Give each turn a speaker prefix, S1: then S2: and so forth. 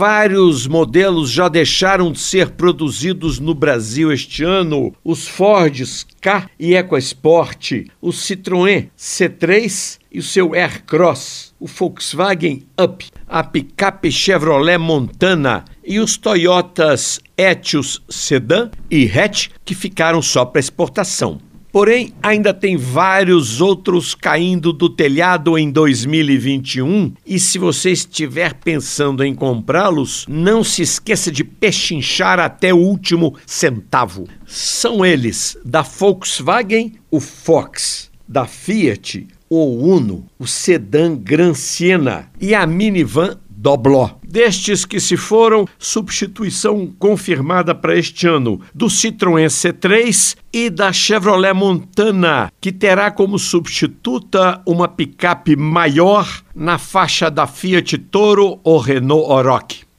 S1: Vários modelos já deixaram de ser produzidos no Brasil este ano: os Fords K e EcoSport, o Citroën C3 e o seu Aircross, o Volkswagen Up, a picape Chevrolet Montana e os Toyotas Etios Sedan e Hatch que ficaram só para exportação. Porém, ainda tem vários outros caindo do telhado em 2021 e se você estiver pensando em comprá-los, não se esqueça de pechinchar até o último centavo. São eles da Volkswagen, o Fox, da Fiat, o Uno, o sedã Gran Siena e a minivan Dobló. Destes que se foram, substituição confirmada para este ano do Citroën C3 e da Chevrolet Montana, que terá como substituta uma picape maior na faixa da Fiat Toro ou Renault Oroch.